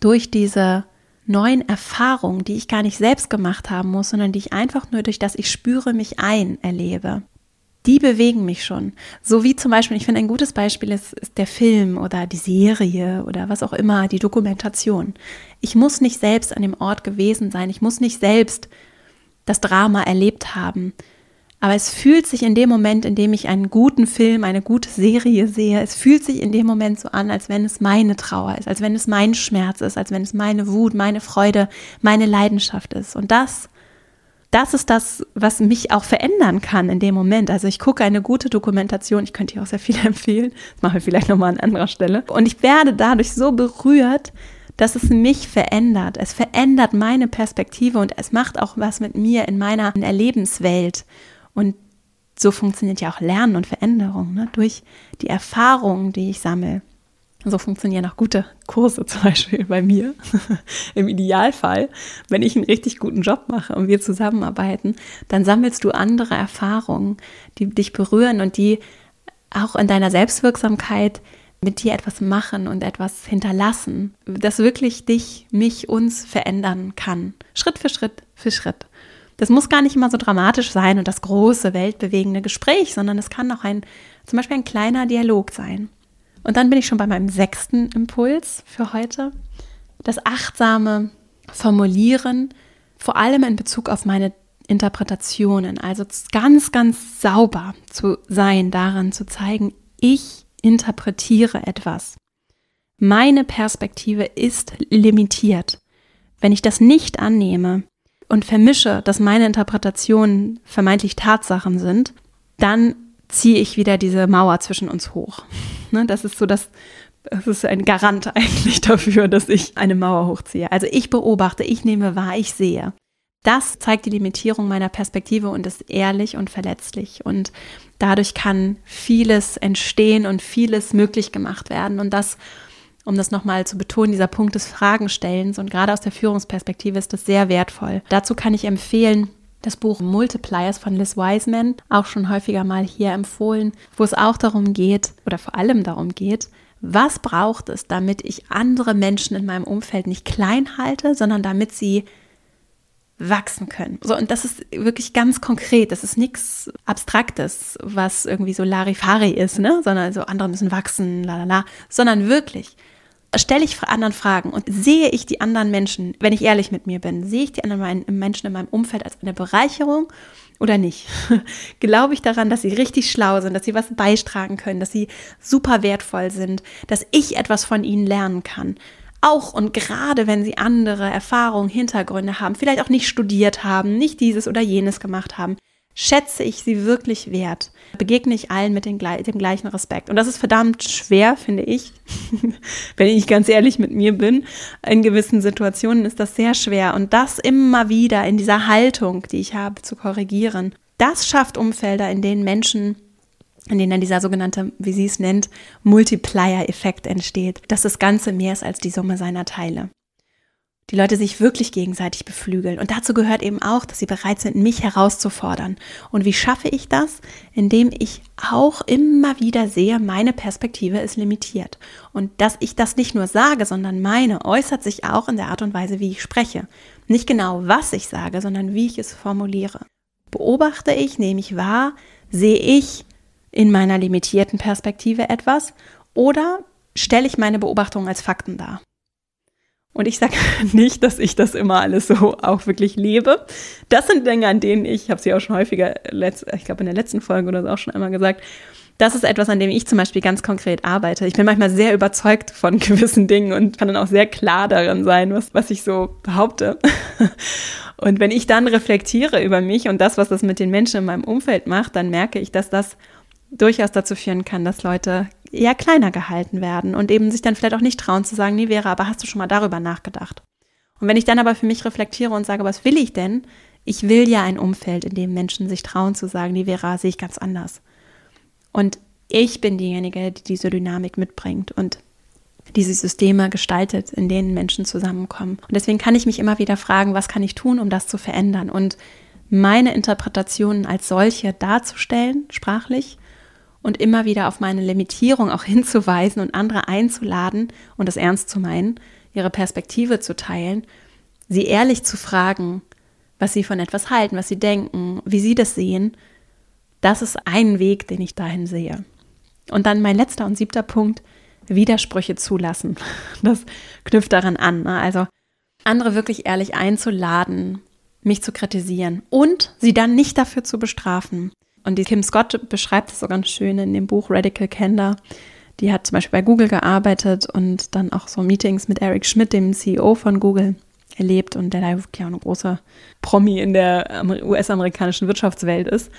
durch diese neuen Erfahrungen, die ich gar nicht selbst gemacht haben muss, sondern die ich einfach nur durch das ich spüre mich ein erlebe, die bewegen mich schon. So wie zum Beispiel, ich finde ein gutes Beispiel ist, ist, der Film oder die Serie oder was auch immer, die Dokumentation. Ich muss nicht selbst an dem Ort gewesen sein, ich muss nicht selbst das Drama erlebt haben. Aber es fühlt sich in dem Moment, in dem ich einen guten Film, eine gute Serie sehe, es fühlt sich in dem Moment so an, als wenn es meine Trauer ist, als wenn es mein Schmerz ist, als wenn es meine Wut, meine Freude, meine Leidenschaft ist. Und das das ist das, was mich auch verändern kann in dem Moment. Also ich gucke eine gute Dokumentation, ich könnte hier auch sehr viel empfehlen, das mache ich vielleicht nochmal an anderer Stelle. Und ich werde dadurch so berührt, dass es mich verändert. Es verändert meine Perspektive und es macht auch was mit mir in meiner Erlebenswelt. Und so funktioniert ja auch Lernen und Veränderung, ne? durch die Erfahrungen, die ich sammle. So funktionieren auch gute Kurse zum Beispiel bei mir. Im Idealfall, wenn ich einen richtig guten Job mache und wir zusammenarbeiten, dann sammelst du andere Erfahrungen, die dich berühren und die auch in deiner Selbstwirksamkeit mit dir etwas machen und etwas hinterlassen, das wirklich dich, mich, uns verändern kann. Schritt für Schritt für Schritt. Das muss gar nicht immer so dramatisch sein und das große, weltbewegende Gespräch, sondern es kann auch ein, zum Beispiel ein kleiner Dialog sein. Und dann bin ich schon bei meinem sechsten Impuls für heute. Das achtsame Formulieren, vor allem in Bezug auf meine Interpretationen. Also ganz, ganz sauber zu sein, daran zu zeigen, ich interpretiere etwas. Meine Perspektive ist limitiert. Wenn ich das nicht annehme und vermische, dass meine Interpretationen vermeintlich Tatsachen sind, dann ziehe ich wieder diese Mauer zwischen uns hoch. Ne, das ist so das, das ist ein Garant eigentlich dafür, dass ich eine Mauer hochziehe. Also ich beobachte, ich nehme wahr, ich sehe. Das zeigt die Limitierung meiner Perspektive und ist ehrlich und verletzlich. Und dadurch kann vieles entstehen und vieles möglich gemacht werden. Und das, um das nochmal zu betonen, dieser Punkt des Fragenstellens und gerade aus der Führungsperspektive ist das sehr wertvoll. Dazu kann ich empfehlen, das Buch Multipliers von Liz Wiseman, auch schon häufiger mal hier empfohlen, wo es auch darum geht oder vor allem darum geht, was braucht es, damit ich andere Menschen in meinem Umfeld nicht klein halte, sondern damit sie wachsen können. So, und das ist wirklich ganz konkret. Das ist nichts Abstraktes, was irgendwie so Larifari ist, ne? sondern so andere müssen wachsen, la la la, sondern wirklich stelle ich anderen Fragen und sehe ich die anderen Menschen, wenn ich ehrlich mit mir bin, sehe ich die anderen Menschen in meinem Umfeld als eine Bereicherung oder nicht? Glaube ich daran, dass sie richtig schlau sind, dass sie was beitragen können, dass sie super wertvoll sind, dass ich etwas von ihnen lernen kann? Auch und gerade wenn sie andere Erfahrungen, Hintergründe haben, vielleicht auch nicht studiert haben, nicht dieses oder jenes gemacht haben, schätze ich sie wirklich wert? Begegne ich allen mit dem, dem gleichen Respekt? Und das ist verdammt schwer, finde ich, wenn ich ganz ehrlich mit mir bin. In gewissen Situationen ist das sehr schwer. Und das immer wieder in dieser Haltung, die ich habe, zu korrigieren, das schafft Umfelder, in denen Menschen in denen dann dieser sogenannte, wie sie es nennt, Multiplier-Effekt entsteht, dass das Ganze mehr ist als die Summe seiner Teile die Leute sich wirklich gegenseitig beflügeln. Und dazu gehört eben auch, dass sie bereit sind, mich herauszufordern. Und wie schaffe ich das? Indem ich auch immer wieder sehe, meine Perspektive ist limitiert. Und dass ich das nicht nur sage, sondern meine, äußert sich auch in der Art und Weise, wie ich spreche. Nicht genau, was ich sage, sondern wie ich es formuliere. Beobachte ich, nehme ich wahr, sehe ich in meiner limitierten Perspektive etwas oder stelle ich meine Beobachtungen als Fakten dar? Und ich sage nicht, dass ich das immer alles so auch wirklich lebe. Das sind Dinge, an denen ich, ich habe sie auch schon häufiger, ich glaube in der letzten Folge oder so auch schon einmal gesagt, das ist etwas, an dem ich zum Beispiel ganz konkret arbeite. Ich bin manchmal sehr überzeugt von gewissen Dingen und kann dann auch sehr klar darin sein, was, was ich so behaupte. Und wenn ich dann reflektiere über mich und das, was das mit den Menschen in meinem Umfeld macht, dann merke ich, dass das durchaus dazu führen kann, dass Leute eher kleiner gehalten werden und eben sich dann vielleicht auch nicht trauen zu sagen, nee, Vera, aber hast du schon mal darüber nachgedacht? Und wenn ich dann aber für mich reflektiere und sage, was will ich denn? Ich will ja ein Umfeld, in dem Menschen sich trauen zu sagen, nee, Vera, sehe ich ganz anders. Und ich bin diejenige, die diese Dynamik mitbringt und diese Systeme gestaltet, in denen Menschen zusammenkommen. Und deswegen kann ich mich immer wieder fragen, was kann ich tun, um das zu verändern und meine Interpretationen als solche darzustellen, sprachlich, und immer wieder auf meine Limitierung auch hinzuweisen und andere einzuladen und das ernst zu meinen, ihre Perspektive zu teilen, sie ehrlich zu fragen, was sie von etwas halten, was sie denken, wie sie das sehen, das ist ein Weg, den ich dahin sehe. Und dann mein letzter und siebter Punkt, Widersprüche zulassen. Das knüpft daran an. Ne? Also andere wirklich ehrlich einzuladen, mich zu kritisieren und sie dann nicht dafür zu bestrafen. Und die Kim Scott beschreibt es so ganz schön in dem Buch Radical Candor. Die hat zum Beispiel bei Google gearbeitet und dann auch so Meetings mit Eric Schmidt, dem CEO von Google, erlebt und der da wirklich auch eine große Promi in der US-amerikanischen Wirtschaftswelt ist.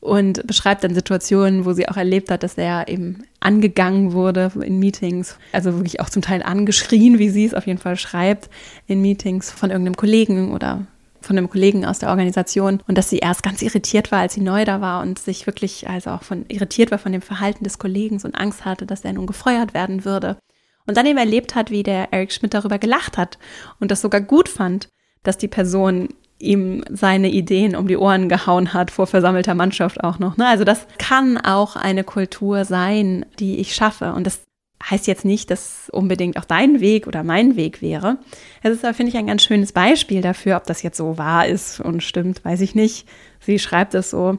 Und beschreibt dann Situationen, wo sie auch erlebt hat, dass er eben angegangen wurde in Meetings, also wirklich auch zum Teil angeschrien, wie sie es auf jeden Fall schreibt, in Meetings von irgendeinem Kollegen oder von einem Kollegen aus der Organisation und dass sie erst ganz irritiert war, als sie neu da war und sich wirklich also auch von irritiert war von dem Verhalten des Kollegen und Angst hatte, dass er nun gefeuert werden würde. Und dann eben erlebt hat, wie der Eric Schmidt darüber gelacht hat und das sogar gut fand, dass die Person ihm seine Ideen um die Ohren gehauen hat vor versammelter Mannschaft auch noch. Ne? Also das kann auch eine Kultur sein, die ich schaffe. Und das heißt jetzt nicht, dass unbedingt auch dein Weg oder mein Weg wäre. Es ist aber, finde ich, ein ganz schönes Beispiel dafür, ob das jetzt so wahr ist und stimmt, weiß ich nicht. Sie schreibt es so.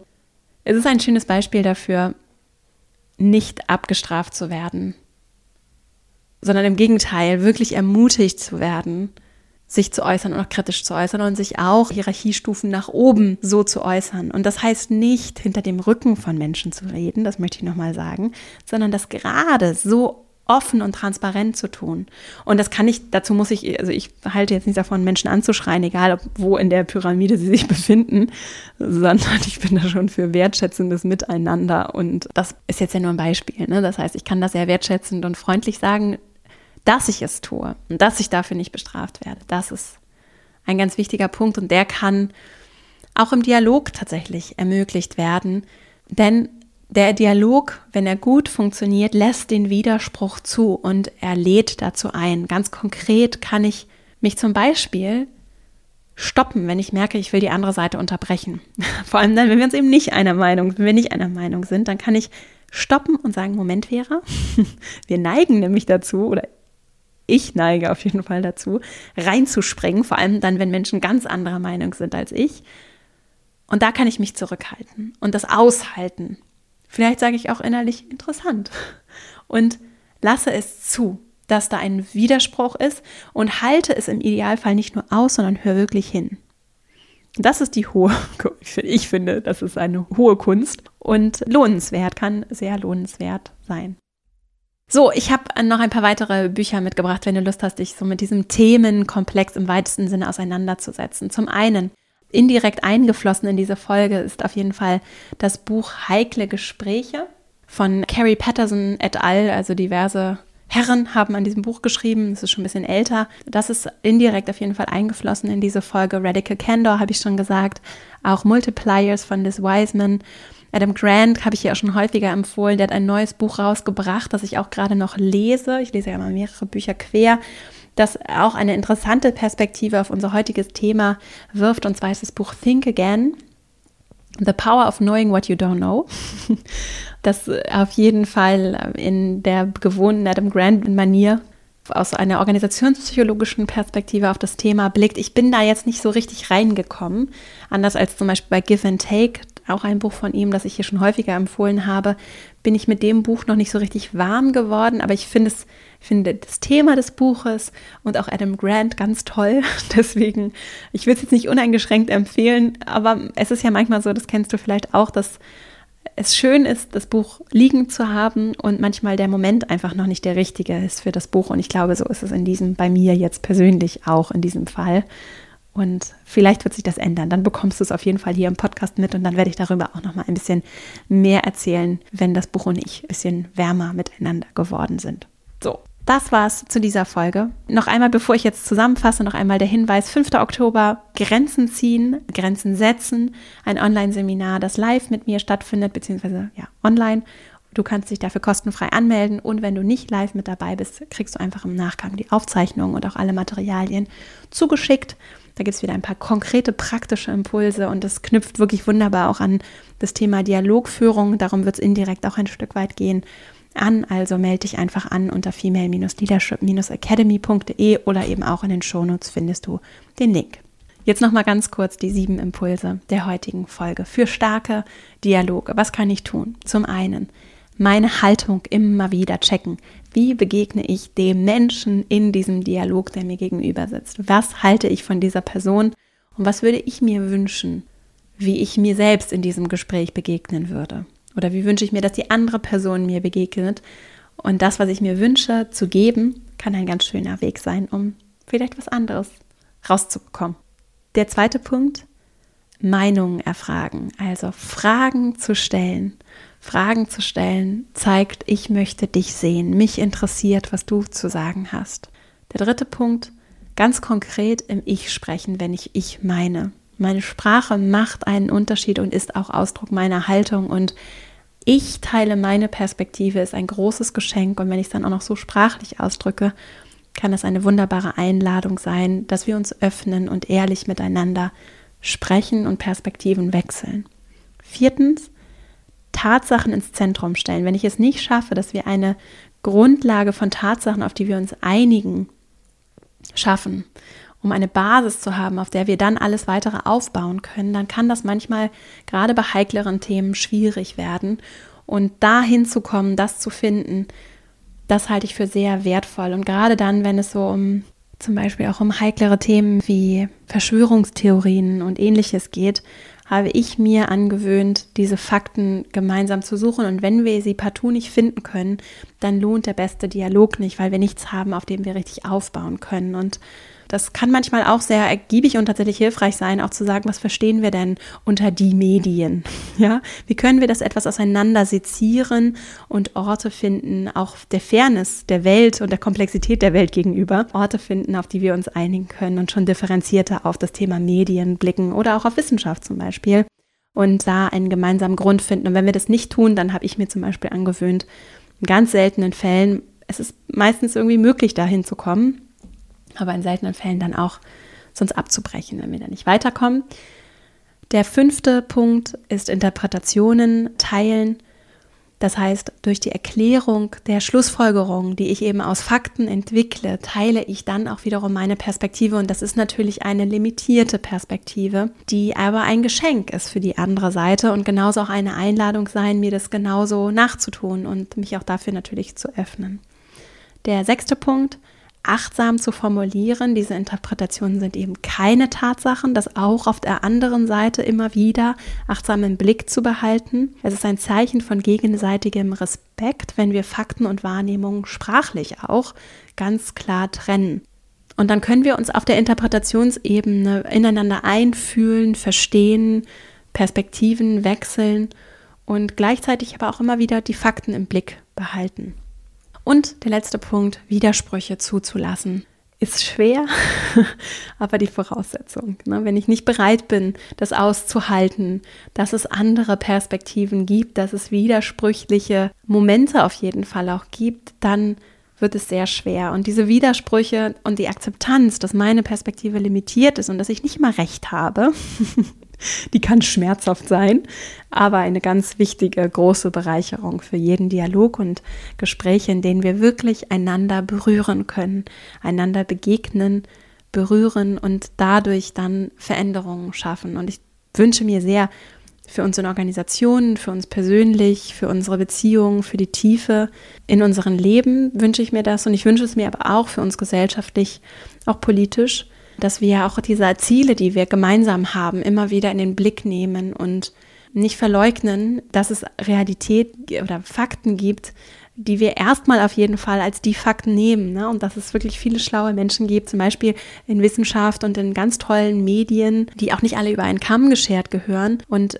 Es ist ein schönes Beispiel dafür, nicht abgestraft zu werden, sondern im Gegenteil wirklich ermutigt zu werden, sich zu äußern und auch kritisch zu äußern und sich auch Hierarchiestufen nach oben so zu äußern. Und das heißt nicht, hinter dem Rücken von Menschen zu reden, das möchte ich nochmal sagen, sondern das gerade so offen und transparent zu tun. Und das kann ich, dazu muss ich, also ich halte jetzt nicht davon, Menschen anzuschreien, egal ob, wo in der Pyramide sie sich befinden, sondern ich bin da schon für wertschätzendes Miteinander. Und das ist jetzt ja nur ein Beispiel. Ne? Das heißt, ich kann das sehr wertschätzend und freundlich sagen, dass ich es tue und dass ich dafür nicht bestraft werde. Das ist ein ganz wichtiger Punkt und der kann auch im Dialog tatsächlich ermöglicht werden, denn der Dialog, wenn er gut funktioniert, lässt den Widerspruch zu und er lädt dazu ein. Ganz konkret kann ich mich zum Beispiel stoppen, wenn ich merke, ich will die andere Seite unterbrechen. Vor allem dann, wenn wir uns eben nicht einer Meinung, wenn wir nicht einer Meinung sind, dann kann ich stoppen und sagen, Moment, Vera, wir neigen nämlich dazu, oder ich neige auf jeden Fall dazu, reinzuspringen, vor allem dann, wenn Menschen ganz anderer Meinung sind als ich. Und da kann ich mich zurückhalten und das aushalten Vielleicht sage ich auch innerlich interessant und lasse es zu, dass da ein Widerspruch ist und halte es im Idealfall nicht nur aus, sondern hör wirklich hin. Das ist die hohe, ich finde, das ist eine hohe Kunst und lohnenswert, kann sehr lohnenswert sein. So, ich habe noch ein paar weitere Bücher mitgebracht, wenn du Lust hast, dich so mit diesem Themenkomplex im weitesten Sinne auseinanderzusetzen. Zum einen indirekt eingeflossen in diese Folge ist auf jeden Fall das Buch Heikle Gespräche von Carrie Patterson et al., also diverse Herren haben an diesem Buch geschrieben. Es ist schon ein bisschen älter. Das ist indirekt auf jeden Fall eingeflossen in diese Folge. Radical Candor habe ich schon gesagt. Auch Multipliers von Liz Wiseman. Adam Grant habe ich ja auch schon häufiger empfohlen. Der hat ein neues Buch rausgebracht, das ich auch gerade noch lese. Ich lese ja mal mehrere Bücher quer das auch eine interessante Perspektive auf unser heutiges Thema wirft. Und zwar ist das Buch Think Again. The Power of Knowing What You Don't Know. Das auf jeden Fall in der gewohnten Adam Grant-Manier aus einer organisationspsychologischen Perspektive auf das Thema blickt. Ich bin da jetzt nicht so richtig reingekommen, anders als zum Beispiel bei Give and Take auch ein Buch von ihm, das ich hier schon häufiger empfohlen habe, bin ich mit dem Buch noch nicht so richtig warm geworden, aber ich finde es finde das Thema des Buches und auch Adam Grant ganz toll. Deswegen, ich will es jetzt nicht uneingeschränkt empfehlen, aber es ist ja manchmal so, das kennst du vielleicht auch, dass es schön ist, das Buch liegen zu haben und manchmal der Moment einfach noch nicht der richtige ist für das Buch. Und ich glaube, so ist es in diesem, bei mir jetzt persönlich auch in diesem Fall. Und vielleicht wird sich das ändern. Dann bekommst du es auf jeden Fall hier im Podcast mit und dann werde ich darüber auch noch mal ein bisschen mehr erzählen, wenn das Buch und ich ein bisschen wärmer miteinander geworden sind. So, das war's zu dieser Folge. Noch einmal, bevor ich jetzt zusammenfasse, noch einmal der Hinweis: 5. Oktober, Grenzen ziehen, Grenzen setzen. Ein Online-Seminar, das live mit mir stattfindet, beziehungsweise ja, online. Du kannst dich dafür kostenfrei anmelden und wenn du nicht live mit dabei bist, kriegst du einfach im Nachgang die Aufzeichnung und auch alle Materialien zugeschickt. Da gibt es wieder ein paar konkrete praktische Impulse und das knüpft wirklich wunderbar auch an das Thema Dialogführung. Darum wird es indirekt auch ein Stück weit gehen. An, also melde dich einfach an unter female-leadership-academy.de oder eben auch in den Shownotes findest du den Link. Jetzt noch mal ganz kurz die sieben Impulse der heutigen Folge für starke Dialoge. Was kann ich tun? Zum einen meine Haltung immer wieder checken. Wie begegne ich dem Menschen in diesem Dialog, der mir gegenüber sitzt? Was halte ich von dieser Person und was würde ich mir wünschen, wie ich mir selbst in diesem Gespräch begegnen würde? Oder wie wünsche ich mir, dass die andere Person mir begegnet? Und das, was ich mir wünsche zu geben, kann ein ganz schöner Weg sein, um vielleicht was anderes rauszubekommen. Der zweite Punkt, Meinungen erfragen, also Fragen zu stellen. Fragen zu stellen zeigt, ich möchte dich sehen, mich interessiert, was du zu sagen hast. Der dritte Punkt, ganz konkret im Ich sprechen, wenn ich ich meine. Meine Sprache macht einen Unterschied und ist auch Ausdruck meiner Haltung und ich teile meine Perspektive, ist ein großes Geschenk und wenn ich es dann auch noch so sprachlich ausdrücke, kann das eine wunderbare Einladung sein, dass wir uns öffnen und ehrlich miteinander sprechen und Perspektiven wechseln. Viertens, Tatsachen ins Zentrum stellen. Wenn ich es nicht schaffe, dass wir eine Grundlage von Tatsachen, auf die wir uns einigen, schaffen, um eine Basis zu haben, auf der wir dann alles weitere aufbauen können, dann kann das manchmal gerade bei heikleren Themen schwierig werden. Und da hinzukommen, das zu finden, das halte ich für sehr wertvoll. Und gerade dann, wenn es so um zum Beispiel auch um heiklere Themen wie Verschwörungstheorien und ähnliches geht, habe ich mir angewöhnt, diese Fakten gemeinsam zu suchen. Und wenn wir sie partout nicht finden können, dann lohnt der beste Dialog nicht, weil wir nichts haben, auf dem wir richtig aufbauen können. Und das kann manchmal auch sehr ergiebig und tatsächlich hilfreich sein, auch zu sagen, was verstehen wir denn unter die Medien? Ja, wie können wir das etwas auseinander sezieren und Orte finden, auch der Fairness der Welt und der Komplexität der Welt gegenüber, Orte finden, auf die wir uns einigen können und schon differenzierter auf das Thema Medien blicken oder auch auf Wissenschaft zum Beispiel und da einen gemeinsamen Grund finden. Und wenn wir das nicht tun, dann habe ich mir zum Beispiel angewöhnt, in ganz seltenen Fällen, es ist meistens irgendwie möglich, dahin zu kommen, aber in seltenen Fällen dann auch sonst abzubrechen, wenn wir da nicht weiterkommen. Der fünfte Punkt ist Interpretationen teilen. Das heißt, durch die Erklärung der Schlussfolgerungen, die ich eben aus Fakten entwickle, teile ich dann auch wiederum meine Perspektive. Und das ist natürlich eine limitierte Perspektive, die aber ein Geschenk ist für die andere Seite und genauso auch eine Einladung sein, mir das genauso nachzutun und mich auch dafür natürlich zu öffnen. Der sechste Punkt achtsam zu formulieren. Diese Interpretationen sind eben keine Tatsachen, das auch auf der anderen Seite immer wieder achtsam im Blick zu behalten. Es ist ein Zeichen von gegenseitigem Respekt, wenn wir Fakten und Wahrnehmungen sprachlich auch ganz klar trennen. Und dann können wir uns auf der Interpretationsebene ineinander einfühlen, verstehen, Perspektiven wechseln und gleichzeitig aber auch immer wieder die Fakten im Blick behalten. Und der letzte Punkt, Widersprüche zuzulassen. Ist schwer, aber die Voraussetzung. Ne? Wenn ich nicht bereit bin, das auszuhalten, dass es andere Perspektiven gibt, dass es widersprüchliche Momente auf jeden Fall auch gibt, dann wird es sehr schwer. Und diese Widersprüche und die Akzeptanz, dass meine Perspektive limitiert ist und dass ich nicht immer recht habe, die kann schmerzhaft sein, aber eine ganz wichtige, große Bereicherung für jeden Dialog und Gespräche, in denen wir wirklich einander berühren können, einander begegnen, berühren und dadurch dann Veränderungen schaffen. Und ich wünsche mir sehr für uns in Organisationen, für uns persönlich, für unsere Beziehungen, für die Tiefe in unserem Leben wünsche ich mir das und ich wünsche es mir aber auch für uns gesellschaftlich, auch politisch, dass wir auch diese Ziele, die wir gemeinsam haben, immer wieder in den Blick nehmen und nicht verleugnen, dass es Realität oder Fakten gibt, die wir erstmal auf jeden Fall als die Fakten nehmen. Ne? Und dass es wirklich viele schlaue Menschen gibt, zum Beispiel in Wissenschaft und in ganz tollen Medien, die auch nicht alle über einen Kamm geschert gehören. Und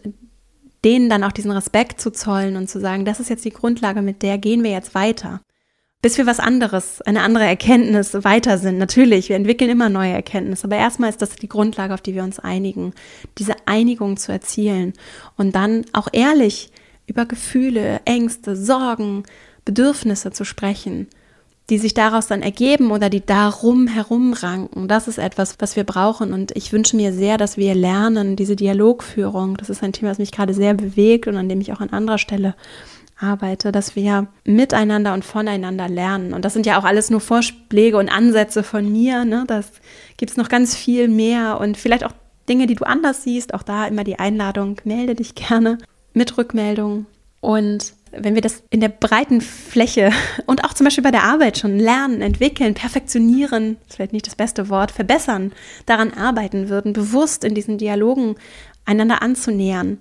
denen dann auch diesen Respekt zu zollen und zu sagen, das ist jetzt die Grundlage, mit der gehen wir jetzt weiter bis wir was anderes, eine andere Erkenntnis weiter sind. Natürlich, wir entwickeln immer neue Erkenntnisse, aber erstmal ist das die Grundlage, auf die wir uns einigen, diese Einigung zu erzielen und dann auch ehrlich über Gefühle, Ängste, Sorgen, Bedürfnisse zu sprechen, die sich daraus dann ergeben oder die darum herumranken. Das ist etwas, was wir brauchen und ich wünsche mir sehr, dass wir lernen, diese Dialogführung. Das ist ein Thema, das mich gerade sehr bewegt und an dem ich auch an anderer Stelle arbeite, dass wir miteinander und voneinander lernen. Und das sind ja auch alles nur Vorschläge und Ansätze von mir. Ne? Das gibt es noch ganz viel mehr und vielleicht auch Dinge, die du anders siehst. Auch da immer die Einladung, melde dich gerne mit Rückmeldung. Und wenn wir das in der breiten Fläche und auch zum Beispiel bei der Arbeit schon lernen, entwickeln, perfektionieren, ist vielleicht nicht das beste Wort, verbessern, daran arbeiten würden, bewusst in diesen Dialogen einander anzunähern,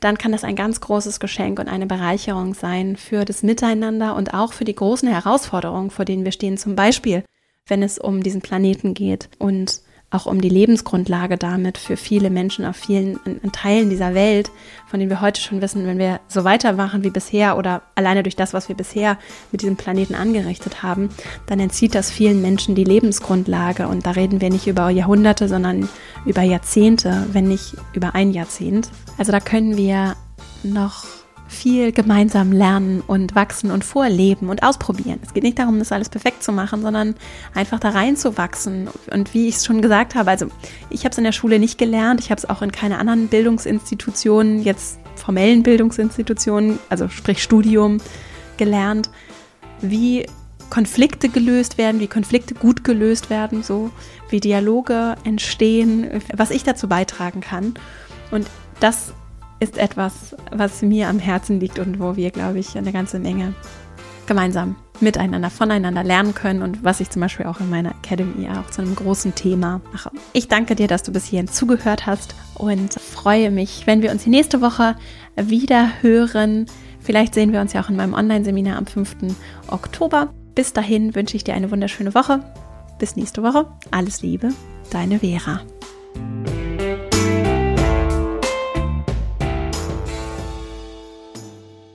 dann kann das ein ganz großes Geschenk und eine Bereicherung sein für das Miteinander und auch für die großen Herausforderungen, vor denen wir stehen, zum Beispiel, wenn es um diesen Planeten geht und auch um die Lebensgrundlage damit für viele Menschen auf vielen Teilen dieser Welt, von denen wir heute schon wissen, wenn wir so weitermachen wie bisher oder alleine durch das, was wir bisher mit diesem Planeten angerichtet haben, dann entzieht das vielen Menschen die Lebensgrundlage. Und da reden wir nicht über Jahrhunderte, sondern über Jahrzehnte, wenn nicht über ein Jahrzehnt. Also da können wir noch viel gemeinsam lernen und wachsen und vorleben und ausprobieren. Es geht nicht darum, das alles perfekt zu machen, sondern einfach da reinzuwachsen. Und wie ich es schon gesagt habe, also ich habe es in der Schule nicht gelernt, ich habe es auch in keine anderen Bildungsinstitutionen, jetzt formellen Bildungsinstitutionen, also sprich Studium, gelernt, wie Konflikte gelöst werden, wie Konflikte gut gelöst werden, so wie Dialoge entstehen, was ich dazu beitragen kann. Und das ist etwas, was mir am Herzen liegt und wo wir, glaube ich, eine ganze Menge gemeinsam miteinander, voneinander lernen können und was ich zum Beispiel auch in meiner Academy auch zu einem großen Thema mache. Ich danke dir, dass du bis hierhin zugehört hast und freue mich, wenn wir uns die nächste Woche wieder hören. Vielleicht sehen wir uns ja auch in meinem Online-Seminar am 5. Oktober. Bis dahin wünsche ich dir eine wunderschöne Woche. Bis nächste Woche. Alles Liebe, deine Vera.